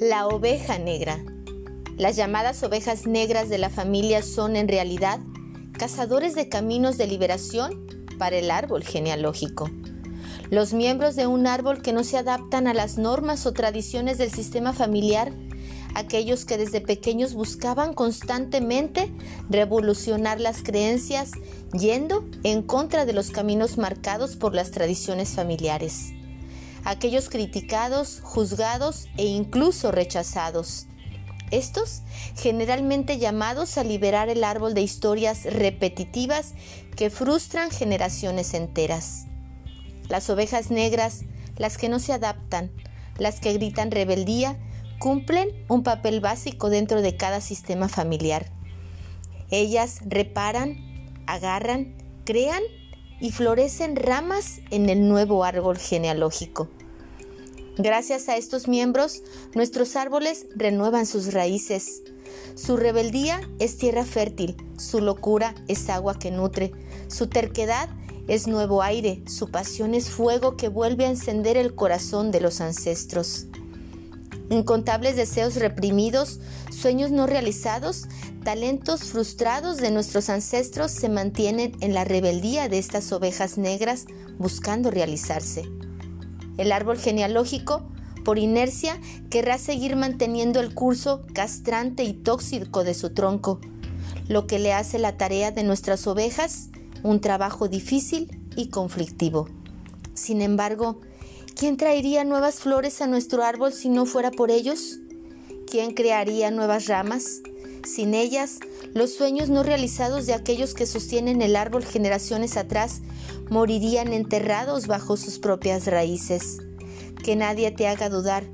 La oveja negra. Las llamadas ovejas negras de la familia son en realidad cazadores de caminos de liberación para el árbol genealógico. Los miembros de un árbol que no se adaptan a las normas o tradiciones del sistema familiar, aquellos que desde pequeños buscaban constantemente revolucionar las creencias yendo en contra de los caminos marcados por las tradiciones familiares aquellos criticados, juzgados e incluso rechazados. Estos generalmente llamados a liberar el árbol de historias repetitivas que frustran generaciones enteras. Las ovejas negras, las que no se adaptan, las que gritan rebeldía, cumplen un papel básico dentro de cada sistema familiar. Ellas reparan, agarran, crean y florecen ramas en el nuevo árbol genealógico. Gracias a estos miembros, nuestros árboles renuevan sus raíces. Su rebeldía es tierra fértil, su locura es agua que nutre, su terquedad es nuevo aire, su pasión es fuego que vuelve a encender el corazón de los ancestros. Incontables deseos reprimidos, sueños no realizados, talentos frustrados de nuestros ancestros se mantienen en la rebeldía de estas ovejas negras buscando realizarse. El árbol genealógico, por inercia, querrá seguir manteniendo el curso castrante y tóxico de su tronco, lo que le hace la tarea de nuestras ovejas un trabajo difícil y conflictivo. Sin embargo, ¿quién traería nuevas flores a nuestro árbol si no fuera por ellos? ¿Quién crearía nuevas ramas? Sin ellas, los sueños no realizados de aquellos que sostienen el árbol generaciones atrás morirían enterrados bajo sus propias raíces. Que nadie te haga dudar.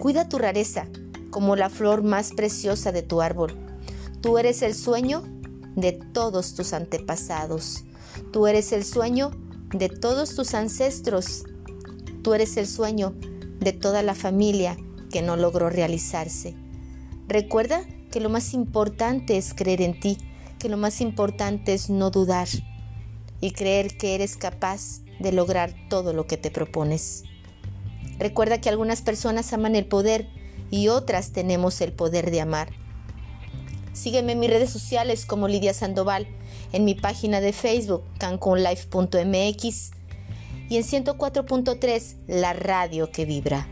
Cuida tu rareza como la flor más preciosa de tu árbol. Tú eres el sueño de todos tus antepasados. Tú eres el sueño de todos tus ancestros. Tú eres el sueño de toda la familia que no logró realizarse. Recuerda que lo más importante es creer en ti, que lo más importante es no dudar y creer que eres capaz de lograr todo lo que te propones. Recuerda que algunas personas aman el poder y otras tenemos el poder de amar. Sígueme en mis redes sociales como Lidia Sandoval, en mi página de Facebook cancunlife.mx y en 104.3 La Radio que Vibra.